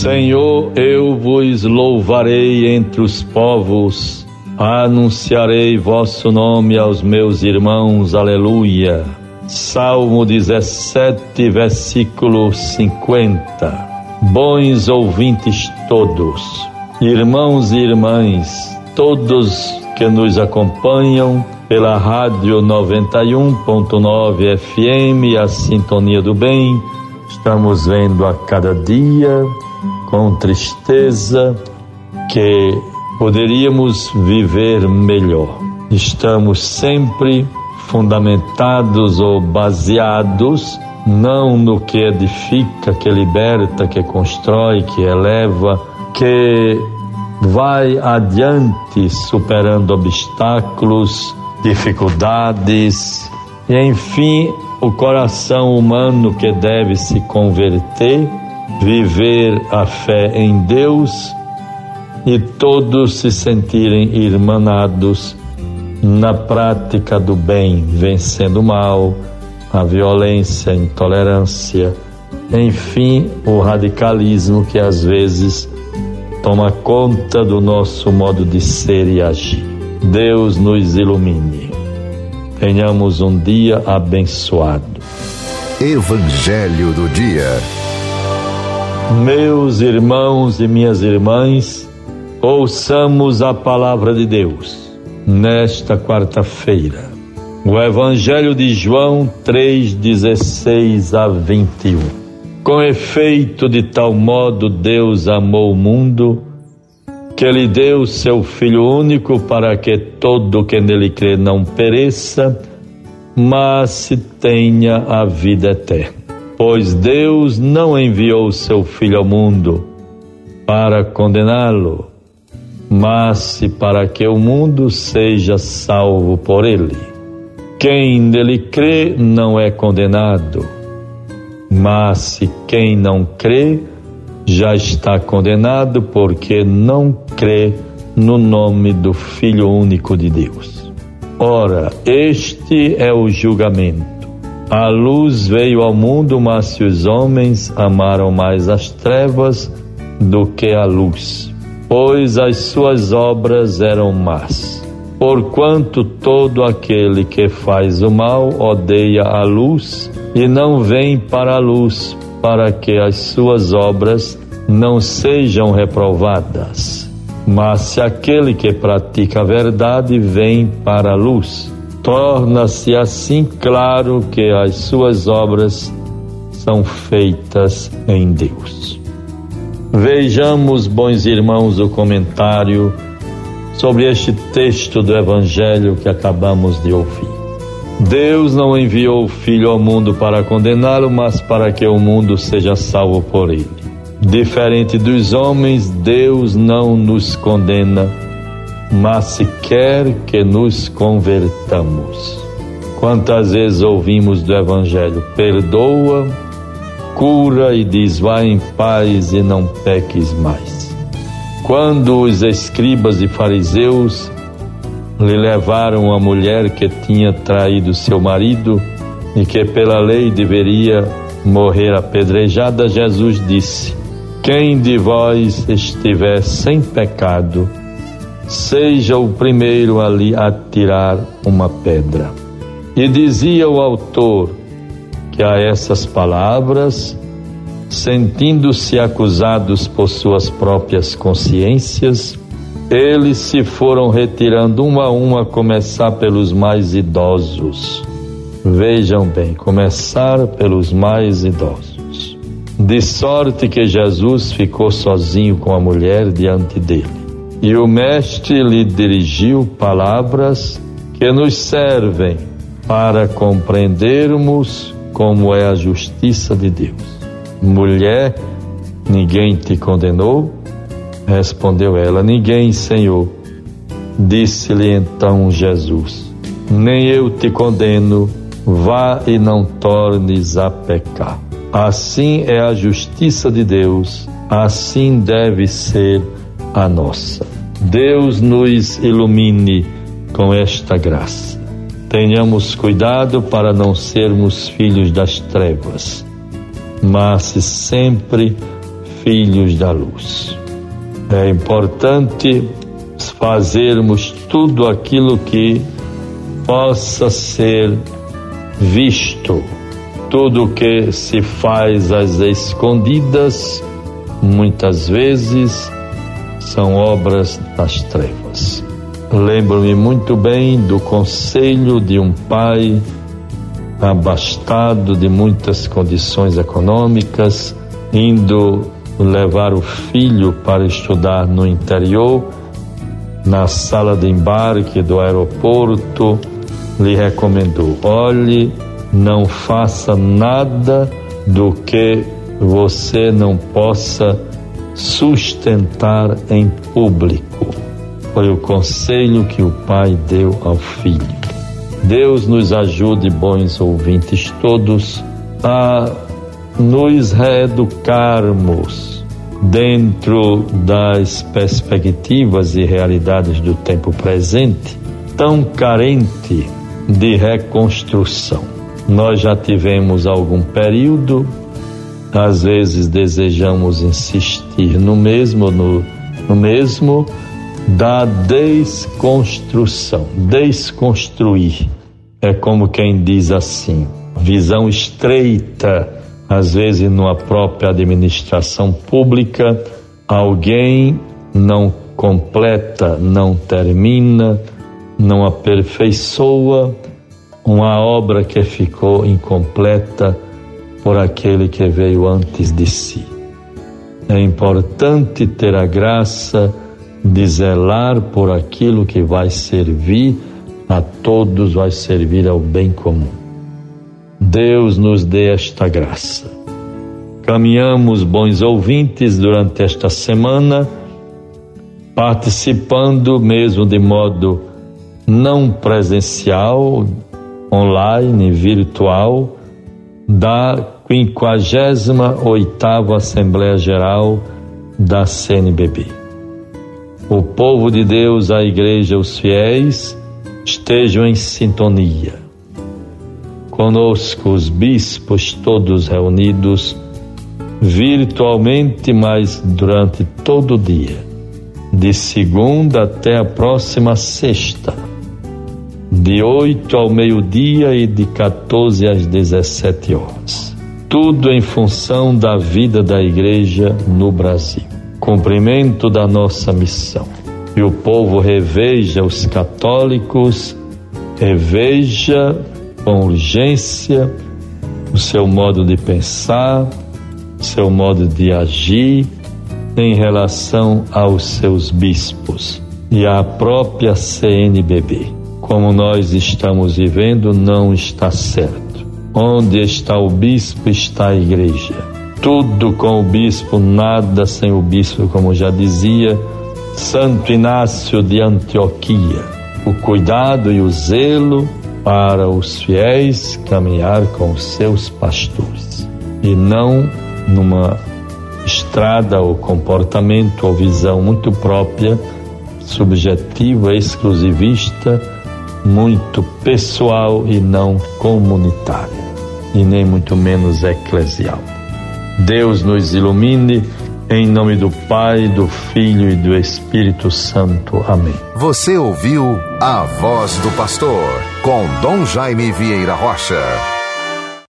Senhor, eu vos louvarei entre os povos, anunciarei vosso nome aos meus irmãos, aleluia. Salmo 17, versículo 50. Bons ouvintes todos, irmãos e irmãs, todos que nos acompanham pela Rádio 91.9 FM, a Sintonia do Bem, estamos vendo a cada dia com tristeza que poderíamos viver melhor. Estamos sempre fundamentados ou baseados não no que edifica, que liberta, que constrói, que eleva, que vai adiante superando obstáculos, dificuldades e enfim o coração humano que deve se converter viver a fé em Deus e todos se sentirem irmanados na prática do bem, vencendo o mal, a violência, a intolerância, enfim, o radicalismo que às vezes toma conta do nosso modo de ser e agir. Deus nos ilumine. Tenhamos um dia abençoado. Evangelho do Dia. Meus irmãos e minhas irmãs, ouçamos a palavra de Deus nesta quarta-feira. O Evangelho de João 3,16 a 21. Com efeito, de tal modo Deus amou o mundo, que lhe deu seu Filho único para que todo que nele crê não pereça, mas tenha a vida eterna. Pois Deus não enviou seu Filho ao mundo para condená-lo, mas para que o mundo seja salvo por ele. Quem nele crê não é condenado, mas quem não crê já está condenado porque não crê no nome do Filho único de Deus. Ora, este é o julgamento. A luz veio ao mundo, mas se os homens amaram mais as trevas do que a luz, pois as suas obras eram más. Porquanto todo aquele que faz o mal odeia a luz e não vem para a luz, para que as suas obras não sejam reprovadas. Mas se aquele que pratica a verdade vem para a luz, torna-se assim claro que as suas obras são feitas em Deus. Vejamos, bons irmãos, o comentário sobre este texto do Evangelho que acabamos de ouvir. Deus não enviou o Filho ao mundo para condená-lo, mas para que o mundo seja salvo por ele. Diferente dos homens, Deus não nos condena mas se quer que nos convertamos. Quantas vezes ouvimos do Evangelho: perdoa, cura e diz: vai em paz e não peques mais. Quando os escribas e fariseus lhe levaram a mulher que tinha traído seu marido e que pela lei deveria morrer apedrejada, Jesus disse: Quem de vós estiver sem pecado, seja o primeiro ali a tirar uma pedra. E dizia o autor que a essas palavras, sentindo-se acusados por suas próprias consciências, eles se foram retirando um a um, a começar pelos mais idosos. Vejam bem, começar pelos mais idosos. De sorte que Jesus ficou sozinho com a mulher diante dele. E o Mestre lhe dirigiu palavras que nos servem para compreendermos como é a justiça de Deus. Mulher, ninguém te condenou? Respondeu ela: Ninguém, Senhor. Disse-lhe então Jesus: Nem eu te condeno, vá e não tornes a pecar. Assim é a justiça de Deus, assim deve ser a nossa. Deus nos ilumine com esta graça. Tenhamos cuidado para não sermos filhos das trevas, mas sempre filhos da luz. É importante fazermos tudo aquilo que possa ser visto. Tudo que se faz às escondidas, muitas vezes são obras das trevas. Lembro-me muito bem do conselho de um pai abastado de muitas condições econômicas, indo levar o filho para estudar no interior, na sala de embarque do aeroporto, lhe recomendou: olhe, não faça nada do que você não possa sustentar em público. Foi o conselho que o pai deu ao filho. Deus nos ajude, bons ouvintes todos, a nos reeducarmos dentro das perspectivas e realidades do tempo presente, tão carente de reconstrução. Nós já tivemos algum período, às vezes desejamos insistir no mesmo, no, no mesmo, da desconstrução, desconstruir. É como quem diz assim, visão estreita, às vezes numa própria administração pública, alguém não completa, não termina, não aperfeiçoa uma obra que ficou incompleta por aquele que veio antes de si. É importante ter a graça de zelar por aquilo que vai servir a todos, vai servir ao bem comum. Deus nos dê esta graça. Caminhamos, bons ouvintes, durante esta semana, participando mesmo de modo não presencial, online, virtual, da 58ª Assembleia Geral da CNBB o povo de Deus, a igreja, os fiéis, estejam em sintonia. Conosco, os bispos, todos reunidos, virtualmente, mas durante todo o dia, de segunda até a próxima sexta, de 8 ao meio-dia e de 14 às 17 horas. Tudo em função da vida da igreja no Brasil cumprimento da nossa missão. E o povo reveja os católicos, reveja com urgência o seu modo de pensar, seu modo de agir em relação aos seus bispos e à própria CNBB. Como nós estamos vivendo, não está certo. Onde está o bispo, está a igreja tudo com o bispo, nada sem o bispo, como já dizia Santo Inácio de Antioquia. O cuidado e o zelo para os fiéis caminhar com os seus pastores e não numa estrada ou comportamento ou visão muito própria, subjetiva, exclusivista, muito pessoal e não comunitária, e nem muito menos eclesial. Deus nos ilumine. Em nome do Pai, do Filho e do Espírito Santo. Amém. Você ouviu a voz do pastor com Dom Jaime Vieira Rocha.